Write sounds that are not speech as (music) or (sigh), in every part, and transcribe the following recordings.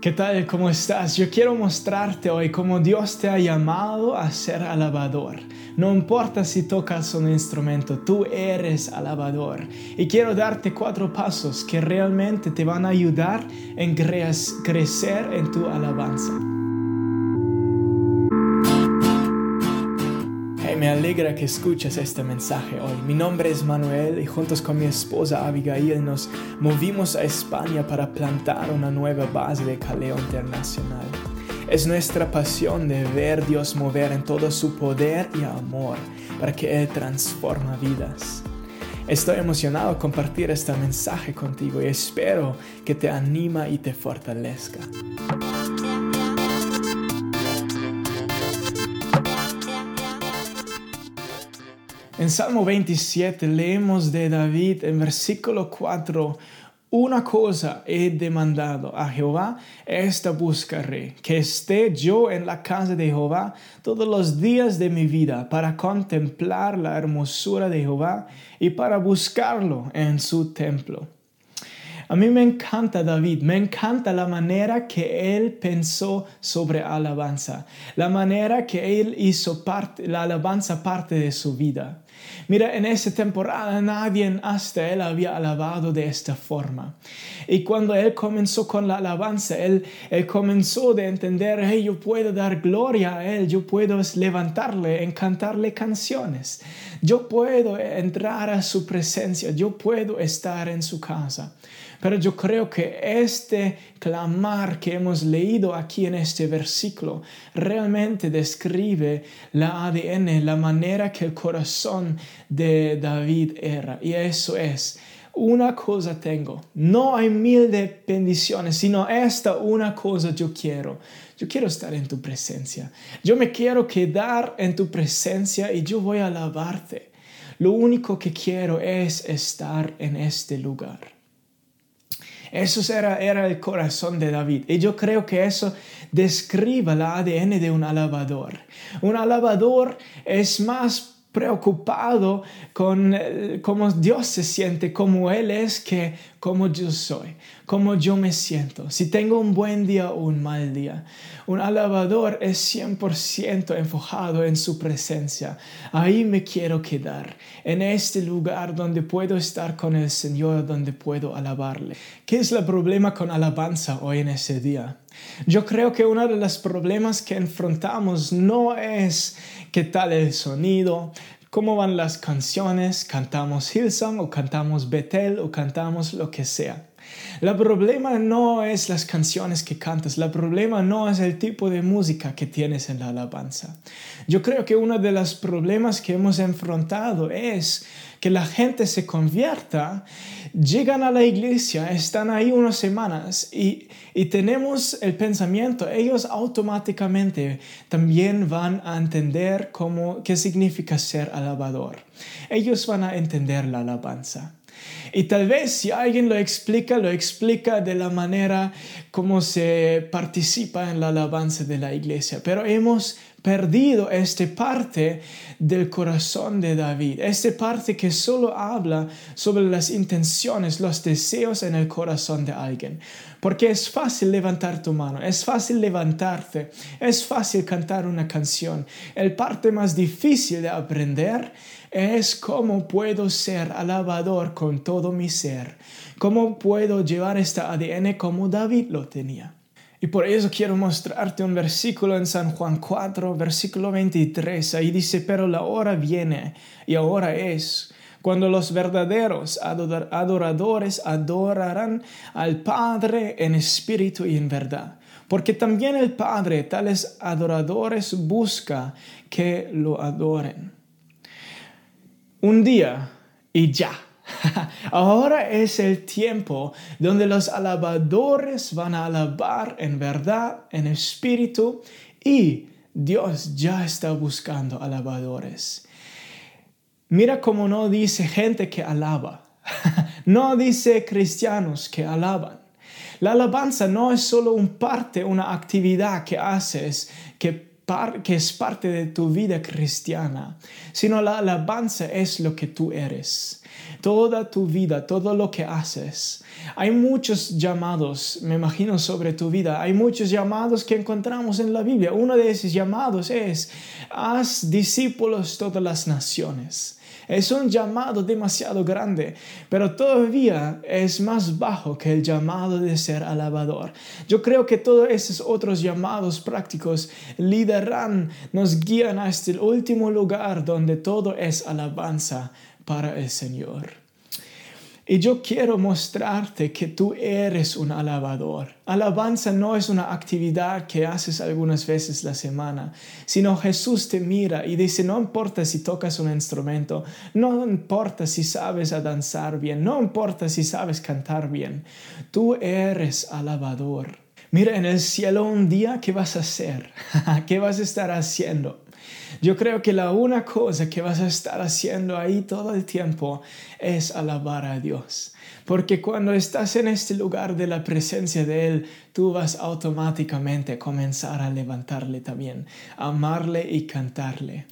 ¿Qué tal? ¿Cómo estás? Yo quiero mostrarte hoy cómo Dios te ha llamado a ser alabador. No importa si tocas un instrumento, tú eres alabador. Y quiero darte cuatro pasos que realmente te van a ayudar en crecer en tu alabanza. Me alegra que escuches este mensaje hoy. Mi nombre es Manuel y juntos con mi esposa Abigail nos movimos a España para plantar una nueva base de caleo internacional. Es nuestra pasión de ver Dios mover en todo su poder y amor para que Él transforma vidas. Estoy emocionado compartir este mensaje contigo y espero que te anima y te fortalezca. En Salmo 27 leemos de David en versículo 4, una cosa he demandado a Jehová, esta buscaré, que esté yo en la casa de Jehová todos los días de mi vida para contemplar la hermosura de Jehová y para buscarlo en su templo. A mí me encanta David, me encanta la manera que él pensó sobre alabanza, la manera que él hizo parte, la alabanza parte de su vida. Mira, en esa temporada nadie hasta él había alabado de esta forma. Y cuando él comenzó con la alabanza, él, comenzó de entender, hey, yo puedo dar gloria a él, yo puedo levantarle, encantarle canciones, yo puedo entrar a su presencia, yo puedo estar en su casa. Pero yo creo que este clamar que hemos leído aquí en este versículo realmente describe la ADN, la manera que el corazón de David era. Y eso es, una cosa tengo, no hay mil bendiciones, sino esta una cosa yo quiero. Yo quiero estar en tu presencia. Yo me quiero quedar en tu presencia y yo voy a alabarte. Lo único que quiero es estar en este lugar. Eso era, era el corazón de David. Y yo creo que eso describe la ADN de un alabador. Un alabador es más preocupado con eh, cómo Dios se siente, cómo Él es, que cómo yo soy, cómo yo me siento, si tengo un buen día o un mal día. Un alabador es 100% enfocado en su presencia. Ahí me quiero quedar, en este lugar donde puedo estar con el Señor, donde puedo alabarle. ¿Qué es el problema con alabanza hoy en ese día? Yo creo que uno de los problemas que enfrentamos no es qué tal el sonido, cómo van las canciones, cantamos Hillsong o cantamos Bethel o cantamos lo que sea. El problema no es las canciones que cantas, el problema no es el tipo de música que tienes en la alabanza. Yo creo que uno de los problemas que hemos enfrentado es que la gente se convierta, llegan a la iglesia, están ahí unas semanas y, y tenemos el pensamiento, ellos automáticamente también van a entender cómo, qué significa ser alabador. Ellos van a entender la alabanza. Y tal vez si alguien lo explica, lo explica de la manera como se participa en la alabanza de la iglesia. Pero hemos perdido esta parte del corazón de David, esta parte que solo habla sobre las intenciones, los deseos en el corazón de alguien. Porque es fácil levantar tu mano, es fácil levantarte, es fácil cantar una canción. El parte más difícil de aprender es cómo puedo ser alabador con todo mi ser, cómo puedo llevar esta ADN como David lo tenía. Y por eso quiero mostrarte un versículo en San Juan 4, versículo 23. Ahí dice, pero la hora viene y ahora es cuando los verdaderos adoradores adorarán al Padre en espíritu y en verdad. Porque también el Padre tales adoradores busca que lo adoren un día y ya. (laughs) Ahora es el tiempo donde los alabadores van a alabar en verdad, en espíritu, y Dios ya está buscando alabadores. Mira cómo no dice gente que alaba, (laughs) no dice cristianos que alaban. La alabanza no es solo un parte, una actividad que haces que que es parte de tu vida cristiana, sino la alabanza es lo que tú eres. Toda tu vida, todo lo que haces. Hay muchos llamados, me imagino, sobre tu vida. Hay muchos llamados que encontramos en la Biblia. Uno de esos llamados es, haz discípulos todas las naciones. Es un llamado demasiado grande, pero todavía es más bajo que el llamado de ser alabador. Yo creo que todos esos otros llamados prácticos lideran, nos guían a este último lugar donde todo es alabanza para el Señor. Y yo quiero mostrarte que tú eres un alabador. Alabanza no es una actividad que haces algunas veces la semana, sino Jesús te mira y dice, no importa si tocas un instrumento, no importa si sabes a danzar bien, no importa si sabes cantar bien, tú eres alabador. Mira en el cielo un día, ¿qué vas a hacer? (laughs) ¿Qué vas a estar haciendo? Yo creo que la una cosa que vas a estar haciendo ahí todo el tiempo es alabar a Dios. Porque cuando estás en este lugar de la presencia de Él, tú vas automáticamente a comenzar a levantarle también, amarle y cantarle.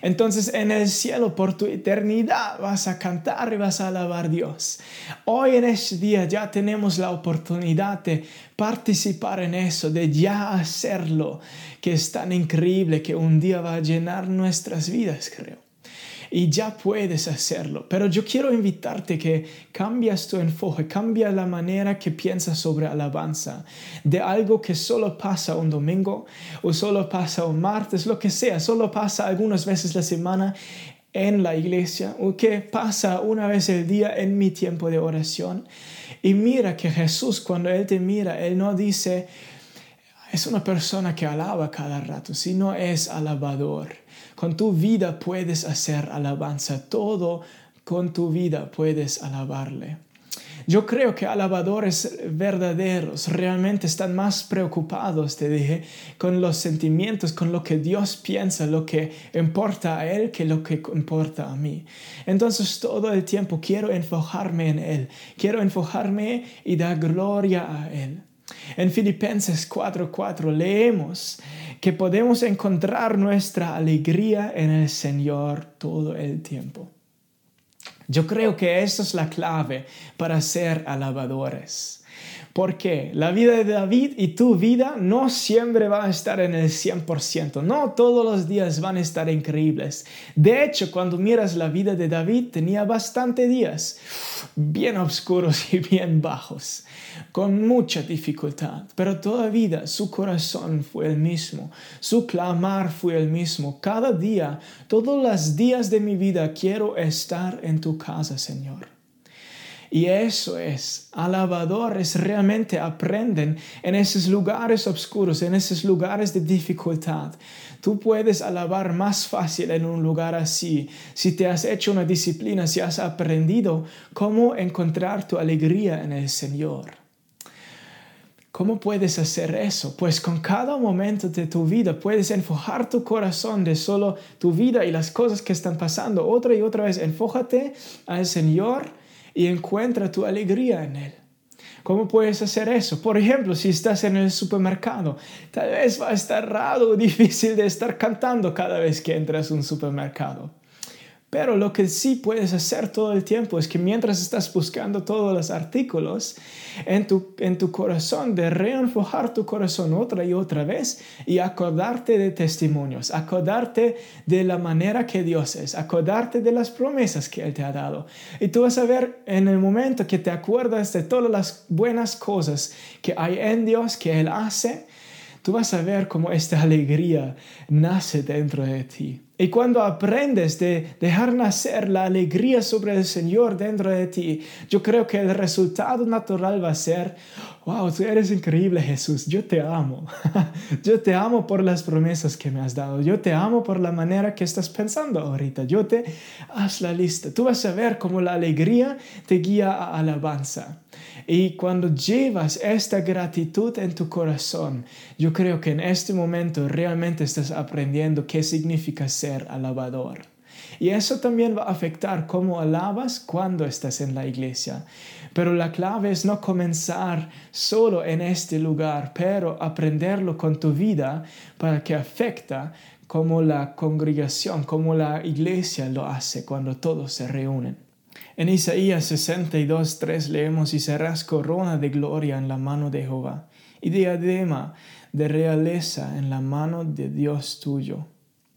Entonces en el cielo por tu eternidad vas a cantar y vas a alabar a Dios. Hoy en este día ya tenemos la oportunidad de participar en eso, de ya hacerlo, que es tan increíble que un día va a llenar nuestras vidas, creo y ya puedes hacerlo. Pero yo quiero invitarte que cambias tu enfoque, cambia la manera que piensas sobre alabanza, de algo que solo pasa un domingo o solo pasa un martes, lo que sea, solo pasa algunas veces la semana en la iglesia o que pasa una vez el día en mi tiempo de oración. Y mira que Jesús cuando Él te mira, Él no dice, es una persona que alaba cada rato, sino es alabador. Con tu vida puedes hacer alabanza, todo con tu vida puedes alabarle. Yo creo que alabadores verdaderos realmente están más preocupados, te dije, con los sentimientos, con lo que Dios piensa, lo que importa a Él, que lo que importa a mí. Entonces todo el tiempo quiero enfocarme en Él, quiero enfocarme y dar gloria a Él. En Filipenses 4:4 leemos que podemos encontrar nuestra alegría en el Señor todo el tiempo. Yo creo que esa es la clave para ser alabadores. Porque la vida de David y tu vida no siempre va a estar en el 100%, no todos los días van a estar increíbles. De hecho, cuando miras la vida de David, tenía bastante días bien oscuros y bien bajos, con mucha dificultad, pero todavía su corazón fue el mismo, su clamar fue el mismo. Cada día, todos los días de mi vida quiero estar en tu casa, Señor. Y eso es, alabadores realmente aprenden en esos lugares oscuros, en esos lugares de dificultad. Tú puedes alabar más fácil en un lugar así, si te has hecho una disciplina, si has aprendido cómo encontrar tu alegría en el Señor. ¿Cómo puedes hacer eso? Pues con cada momento de tu vida puedes enfocar tu corazón de solo tu vida y las cosas que están pasando. Otra y otra vez, enfójate al Señor y encuentra tu alegría en Él. ¿Cómo puedes hacer eso? Por ejemplo, si estás en el supermercado, tal vez va a estar raro o difícil de estar cantando cada vez que entras a un supermercado. Pero lo que sí puedes hacer todo el tiempo es que mientras estás buscando todos los artículos en tu, en tu corazón, de reenfocar tu corazón otra y otra vez y acordarte de testimonios, acordarte de la manera que Dios es, acordarte de las promesas que Él te ha dado. Y tú vas a ver en el momento que te acuerdas de todas las buenas cosas que hay en Dios, que Él hace, tú vas a ver cómo esta alegría nace dentro de ti. Y cuando aprendes de dejar nacer la alegría sobre el Señor dentro de ti, yo creo que el resultado natural va a ser, wow, tú eres increíble Jesús, yo te amo. (laughs) yo te amo por las promesas que me has dado, yo te amo por la manera que estás pensando ahorita, yo te haz la lista. Tú vas a ver cómo la alegría te guía a alabanza. Y cuando llevas esta gratitud en tu corazón, yo creo que en este momento realmente estás aprendiendo qué significa ser alabador. Y eso también va a afectar cómo alabas cuando estás en la iglesia. Pero la clave es no comenzar solo en este lugar, pero aprenderlo con tu vida para que afecta como la congregación, como la iglesia lo hace cuando todos se reúnen. En Isaías 62, 3 leemos, y serás corona de gloria en la mano de Jehová, y diadema de realeza en la mano de Dios tuyo.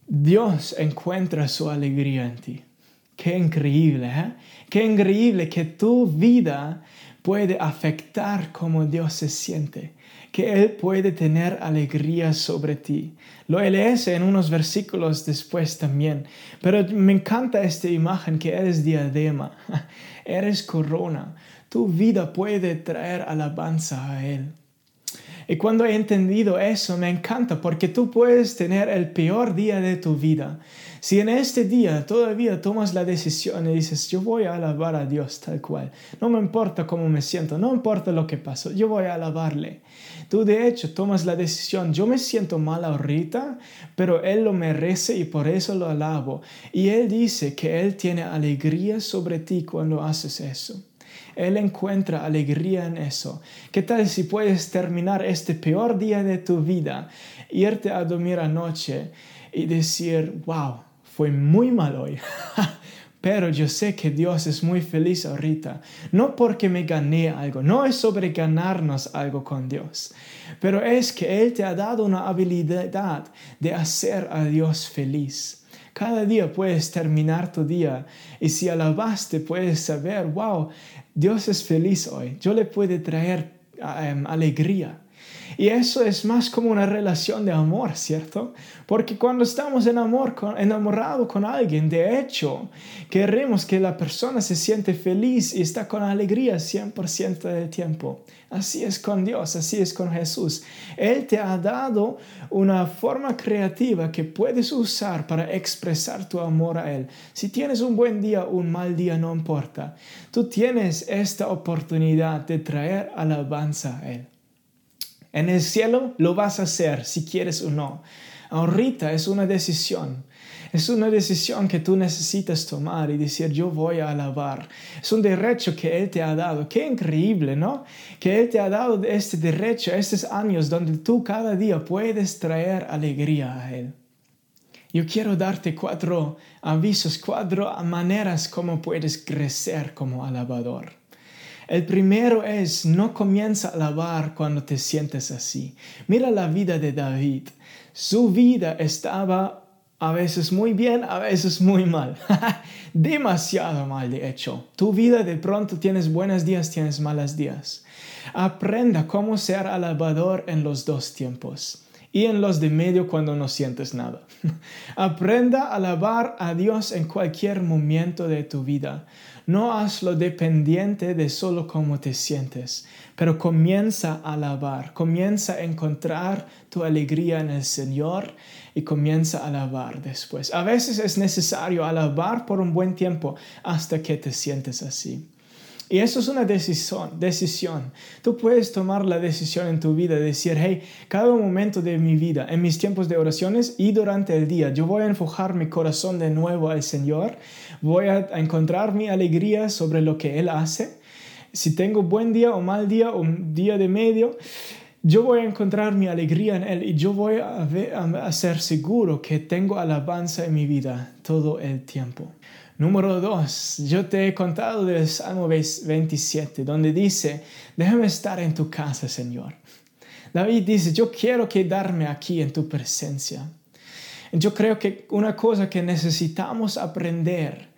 Dios encuentra su alegría en ti. Qué increíble, ¿eh? Qué increíble que tu vida puede afectar cómo Dios se siente, que Él puede tener alegría sobre ti. Lo lees en unos versículos después también, pero me encanta esta imagen que eres diadema, (laughs) eres corona. Tu vida puede traer alabanza a Él. Y cuando he entendido eso, me encanta porque tú puedes tener el peor día de tu vida. Si en este día todavía tomas la decisión y dices, yo voy a alabar a Dios tal cual, no me importa cómo me siento, no importa lo que pasó, yo voy a alabarle. Tú de hecho tomas la decisión, yo me siento mal ahorita, pero Él lo merece y por eso lo alabo. Y Él dice que Él tiene alegría sobre ti cuando haces eso. Él encuentra alegría en eso. ¿Qué tal si puedes terminar este peor día de tu vida, irte a dormir anoche y decir, wow, fue muy mal hoy? (laughs) Pero yo sé que Dios es muy feliz ahorita. No porque me gané algo, no es sobre ganarnos algo con Dios, pero es que Él te ha dado una habilidad de hacer a Dios feliz. Cada día puedes terminar tu día y si alabaste puedes saber, wow, Dios es feliz hoy. Yo le puedo traer em, alegría. Y eso es más como una relación de amor, ¿cierto? Porque cuando estamos en amor, con, enamorado con alguien, de hecho, queremos que la persona se siente feliz y está con alegría 100% del tiempo. Así es con Dios, así es con Jesús. Él te ha dado una forma creativa que puedes usar para expresar tu amor a Él. Si tienes un buen día o un mal día, no importa. Tú tienes esta oportunidad de traer alabanza a Él. En el cielo lo vas a hacer si quieres o no. Ahorita es una decisión. Es una decisión que tú necesitas tomar y decir yo voy a alabar. Es un derecho que Él te ha dado. Qué increíble, ¿no? Que Él te ha dado este derecho, estos años donde tú cada día puedes traer alegría a Él. Yo quiero darte cuatro avisos, cuatro maneras como puedes crecer como alabador. El primero es, no comienza a alabar cuando te sientes así. Mira la vida de David. Su vida estaba a veces muy bien, a veces muy mal. (laughs) Demasiado mal, de hecho. Tu vida de pronto tienes buenos días, tienes malos días. Aprenda cómo ser alabador en los dos tiempos y en los de medio cuando no sientes nada. (laughs) Aprenda a alabar a Dios en cualquier momento de tu vida. No hazlo dependiente de solo cómo te sientes, pero comienza a alabar, comienza a encontrar tu alegría en el Señor y comienza a alabar después. A veces es necesario alabar por un buen tiempo hasta que te sientes así. Y eso es una decisión, decisión. Tú puedes tomar la decisión en tu vida de decir, hey, cada momento de mi vida, en mis tiempos de oraciones y durante el día, yo voy a enfocar mi corazón de nuevo al Señor, voy a encontrar mi alegría sobre lo que Él hace. Si tengo buen día o mal día o un día de medio, yo voy a encontrar mi alegría en Él y yo voy a, ser seguro que tengo alabanza en mi vida todo el tiempo. Número dos, yo te he contado del Salmo 27, donde dice, déjame estar en tu casa, Señor. David dice, yo quiero quedarme aquí en tu presencia. Yo creo que una cosa que necesitamos aprender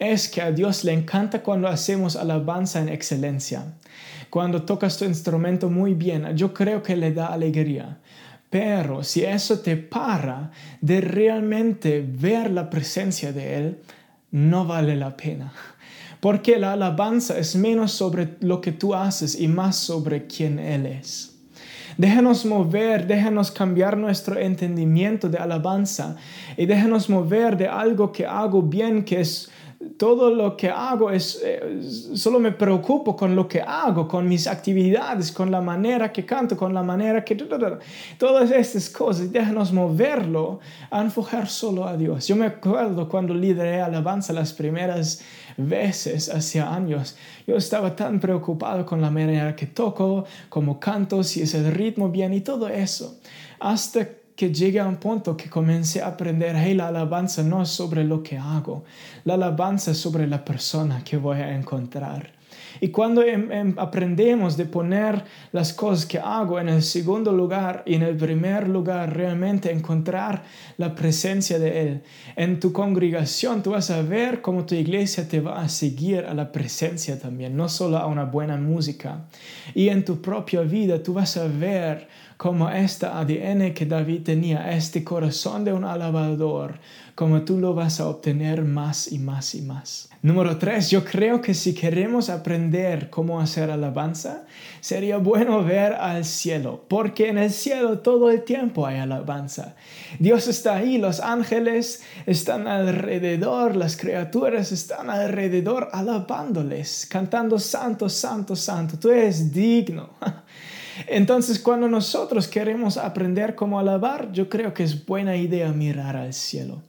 es que a Dios le encanta cuando hacemos alabanza en excelencia. Cuando tocas tu instrumento muy bien, yo creo que le da alegría. Pero si eso te para de realmente ver la presencia de Él, no vale la pena. Porque la alabanza es menos sobre lo que tú haces y más sobre quién Él es. Déjanos mover, déjanos cambiar nuestro entendimiento de alabanza y déjanos mover de algo que hago bien, que es todo lo que hago es, eh, solo me preocupo con lo que hago, con mis actividades, con la manera que canto, con la manera que... Todas estas cosas, déjanos moverlo a enfocar solo a Dios. Yo me acuerdo cuando lideré alabanza las primeras veces, hace años, yo estaba tan preocupado con la manera que toco, cómo canto, si es el ritmo bien y todo eso. Hasta que llegué a un punto que comencé a aprender, hey, la alabanza no es sobre lo que hago, la alabanza es sobre la persona que voy a encontrar. Y cuando em, em, aprendemos de poner las cosas que hago en el segundo lugar y en el primer lugar, realmente encontrar la presencia de Él. En tu congregación tú vas a ver cómo tu iglesia te va a seguir a la presencia también, no solo a una buena música. Y en tu propia vida tú vas a ver como esta ADN que David tenía, este corazón de un alabador, como tú lo vas a obtener más y más y más. Número tres, yo creo que si queremos aprender cómo hacer alabanza, sería bueno ver al cielo, porque en el cielo todo el tiempo hay alabanza. Dios está ahí, los ángeles están alrededor, las criaturas están alrededor alabándoles, cantando santo, santo, santo, tú eres digno. (laughs) Entonces, cuando nosotros queremos aprender cómo alabar, yo creo que es buena idea mirar al cielo.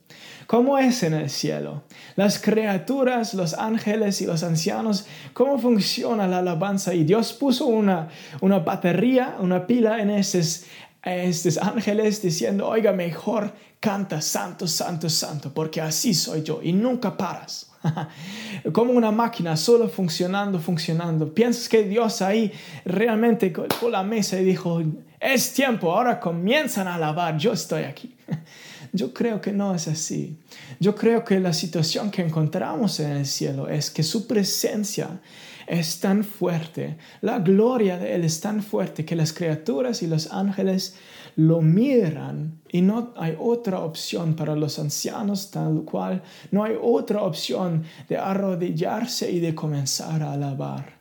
¿Cómo es en el cielo? Las criaturas, los ángeles y los ancianos, ¿cómo funciona la alabanza? Y Dios puso una, una batería, una pila en esos, estos ángeles diciendo, oiga, mejor canta santo, santo, santo, porque así soy yo y nunca paras. (laughs) Como una máquina, solo funcionando, funcionando. Piensas que Dios ahí realmente colocó la mesa y dijo, es tiempo, ahora comienzan a alabar, yo estoy aquí. (laughs) Yo creo que no es así. Yo creo que la situación que encontramos en el cielo es que su presencia es tan fuerte, la gloria de Él es tan fuerte que las criaturas y los ángeles lo miran y no hay otra opción para los ancianos tal cual, no hay otra opción de arrodillarse y de comenzar a alabar.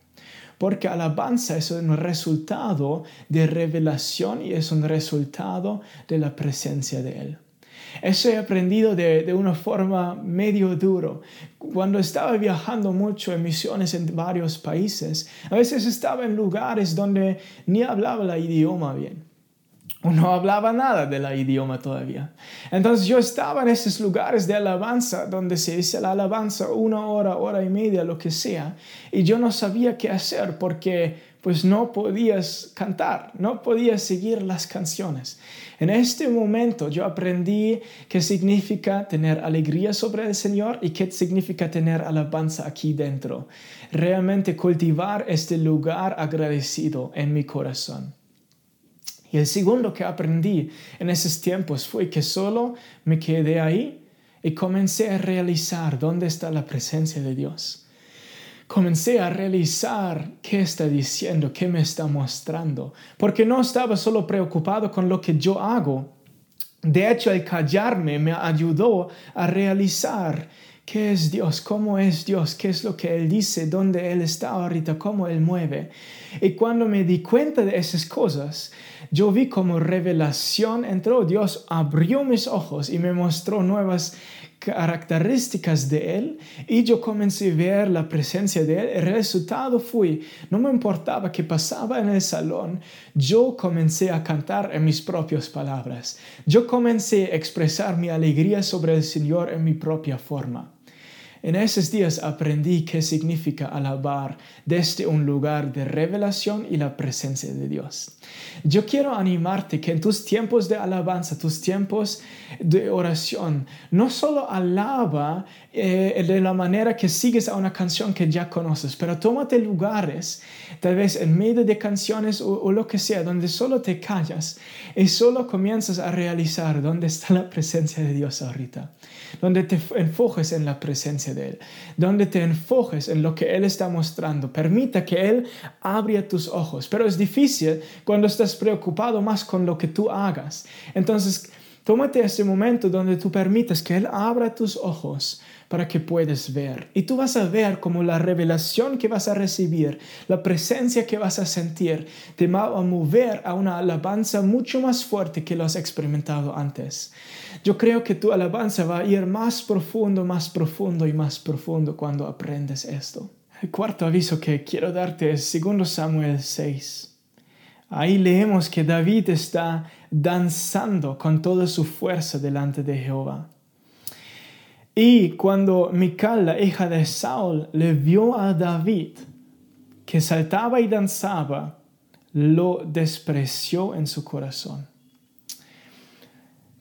Porque alabanza es un resultado de revelación y es un resultado de la presencia de Él. Eso he aprendido de, de, una forma medio duro. Cuando estaba viajando mucho en misiones en varios países, a veces estaba en lugares donde ni hablaba el idioma bien no hablaba nada del idioma todavía. Entonces yo estaba en esos lugares de alabanza donde se dice la alabanza una hora, hora y media, lo que sea, y yo no sabía qué hacer porque pues no podías cantar, no podías seguir las canciones. En este momento yo aprendí qué significa tener alegría sobre el Señor y qué significa tener alabanza aquí dentro. Realmente cultivar este lugar agradecido en mi corazón. Y el segundo que aprendí en esos tiempos fue que solo me quedé ahí y comencé a realizar dónde está la presencia de Dios. Comencé a realizar qué está diciendo, qué me está mostrando, porque no estaba solo preocupado con lo que yo hago. De hecho, el callarme me ayudó a realizar ¿Qué es Dios? ¿Cómo es Dios? ¿Qué es lo que Él dice? ¿Dónde Él está ahorita? ¿Cómo Él mueve? Y cuando me di cuenta de esas cosas, yo vi como revelación entró. Dios abrió mis ojos y me mostró nuevas características de Él y yo comencé a ver la presencia de Él. El resultado fue, no me importaba que pasaba en el salón, yo comencé a cantar en mis propias palabras. Yo comencé a expresar mi alegría sobre el Señor en mi propia forma. En esos días aprendí qué significa alabar desde un lugar de revelación y la presencia de Dios. Yo quiero animarte que en tus tiempos de alabanza, tus tiempos de oración, no solo alaba eh, de la manera que sigues a una canción que ya conoces, pero tómate lugares, tal vez en medio de canciones o, o lo que sea, donde solo te callas y solo comienzas a realizar dónde está la presencia de Dios ahorita, donde te enfoques en la presencia de Él, donde te enfoques en lo que Él está mostrando. Permita que Él abra tus ojos, pero es difícil cuando estás preocupado más con lo que tú hagas. Entonces, Tómate ese momento donde tú permitas que Él abra tus ojos para que puedas ver. Y tú vas a ver como la revelación que vas a recibir, la presencia que vas a sentir, te va a mover a una alabanza mucho más fuerte que lo has experimentado antes. Yo creo que tu alabanza va a ir más profundo, más profundo y más profundo cuando aprendes esto. El cuarto aviso que quiero darte es 2 Samuel 6. Ahí leemos que David está danzando con toda su fuerza delante de Jehová. Y cuando Mical, la hija de Saul, le vio a David que saltaba y danzaba, lo despreció en su corazón.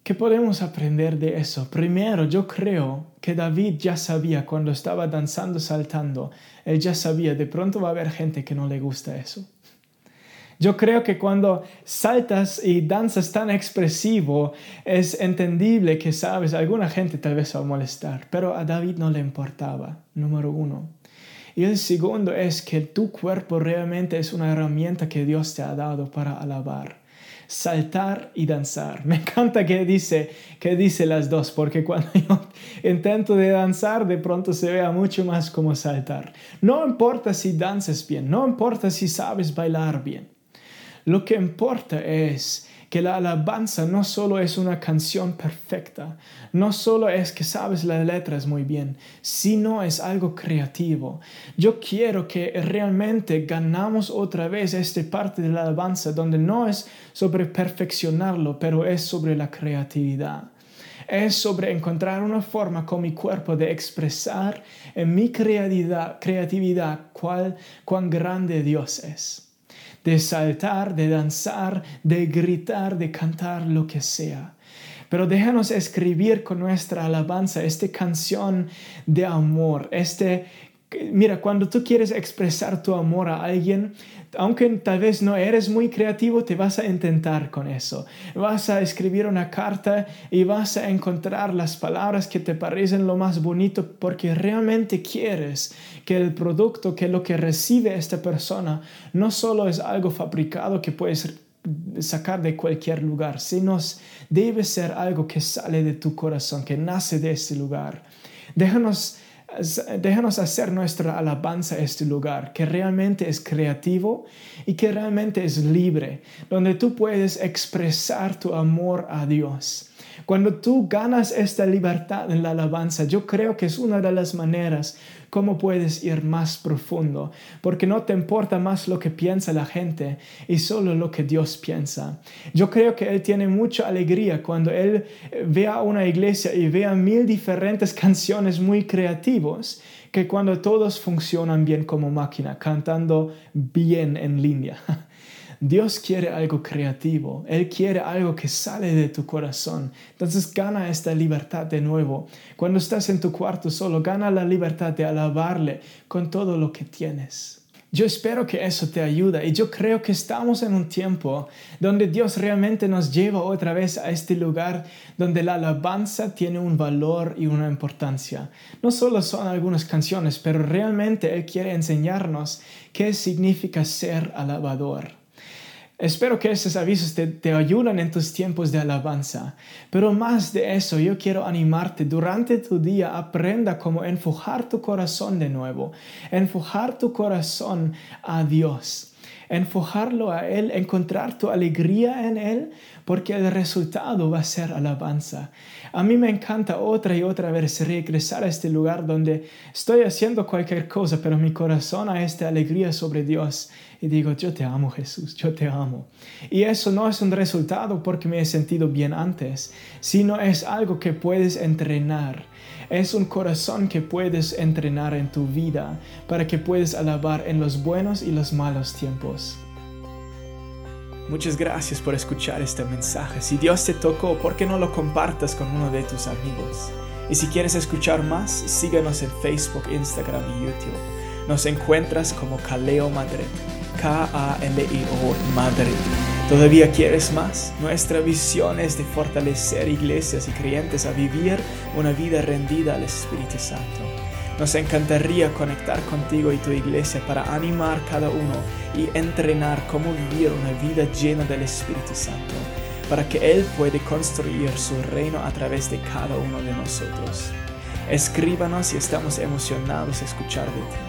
¿Qué podemos aprender de eso? Primero, yo creo que David ya sabía cuando estaba danzando, saltando, él ya sabía, de pronto va a haber gente que no le gusta eso. Yo creo que cuando saltas y danzas tan expresivo, es entendible que, sabes, alguna gente tal vez va a molestar, pero a David no le importaba, número uno. Y el segundo es que tu cuerpo realmente es una herramienta que Dios te ha dado para alabar saltar y danzar. (laughs) Me encanta que dice, que dice las dos, porque cuando yo intento de danzar, de pronto se vea mucho más como saltar. No importa si danzas bien, no importa si sabes bailar bien. Lo que importa es que la alabanza no solo es una canción perfecta, no solo es que sabes las letras muy bien, sino es algo creativo. Yo quiero que realmente ganamos otra vez esta parte de la alabanza donde no es sobre perfeccionarlo, pero es sobre la creatividad es sobre encontrar una forma con mi cuerpo de expresar en mi creatividad, creatividad cuál, cuán grande Dios es de saltar, de danzar, de gritar, de cantar, lo que sea. Pero déjanos escribir con nuestra alabanza esta canción de amor, este Mira, cuando tú quieres expresar tu amor a alguien, aunque tal vez no eres muy creativo, te vas a intentar con eso. Vas a escribir una carta y vas a encontrar las palabras que te parecen lo más bonito porque realmente quieres que el producto, que lo que recibe esta persona, no solo es algo fabricado que puedes sacar de cualquier lugar, sino debe ser algo que sale de tu corazón, que nace de ese lugar. Déjanos déjanos hacer nuestra alabanza a este lugar, que realmente es creativo y que realmente es libre, donde tú puedes expresar tu amor a Dios. Cuando tú ganas esta libertad en la alabanza, yo creo que es una de las maneras cómo puedes ir más profundo, porque no te importa más lo que piensa la gente y solo lo que Dios piensa. Yo creo que Él tiene mucha alegría cuando Él vea una iglesia y vea mil diferentes (laughs) canciones muy creativos que cuando todos funcionan bien como máquina, cantando bien en línea. (laughs) Dios quiere algo creativo, Él quiere algo que sale de tu corazón. Entonces gana esta libertad de nuevo. Cuando estás en tu cuarto solo, gana la libertad de alabarle con todo lo que tienes. Yo espero que eso te ayude y yo creo que estamos en un tiempo donde Dios realmente nos lleva otra vez a este lugar donde la alabanza tiene un valor y una importancia. No solo son algunas canciones, pero realmente Él quiere enseñarnos qué significa ser alabador. Espero que estos avisos te, ayuden en tus tiempos de alabanza. Pero más de eso, yo quiero animarte. Durante tu día, aprenda cómo enfocar tu corazón de nuevo, enfocar tu corazón a Dios, enfocarlo a Él, encontrar tu alegría en Él, porque el resultado va a ser alabanza. A mí me encanta otra y otra vez regresar a este lugar donde estoy haciendo cualquier cosa, pero mi corazón a esta alegría sobre Dios y digo, yo te amo Jesús, yo te amo. Y eso no es un resultado porque me he sentido bien antes, sino es algo que puedes entrenar. Es un corazón que puedes entrenar en tu vida para que puedas alabar en los buenos y los malos tiempos. Muchas gracias por escuchar este mensaje. Si Dios te tocó, ¿por qué no lo compartas con uno de tus amigos? Y si quieres escuchar más, síguenos en Facebook, Instagram y YouTube. Nos encuentras como Kaleo Madrid. K-A-L-E-O Madrid. ¿Todavía quieres más? Nuestra visión es de fortalecer iglesias y creyentes a vivir una vida rendida al Espíritu Santo. Nos encantaría conectar contigo y tu iglesia para animar cada uno y entrenar cómo vivir una vida llena del Espíritu Santo. para que Él pueda construir su reino a través de cada uno de nosotros. Escríbanos y estamos emocionados de escuchar de ti.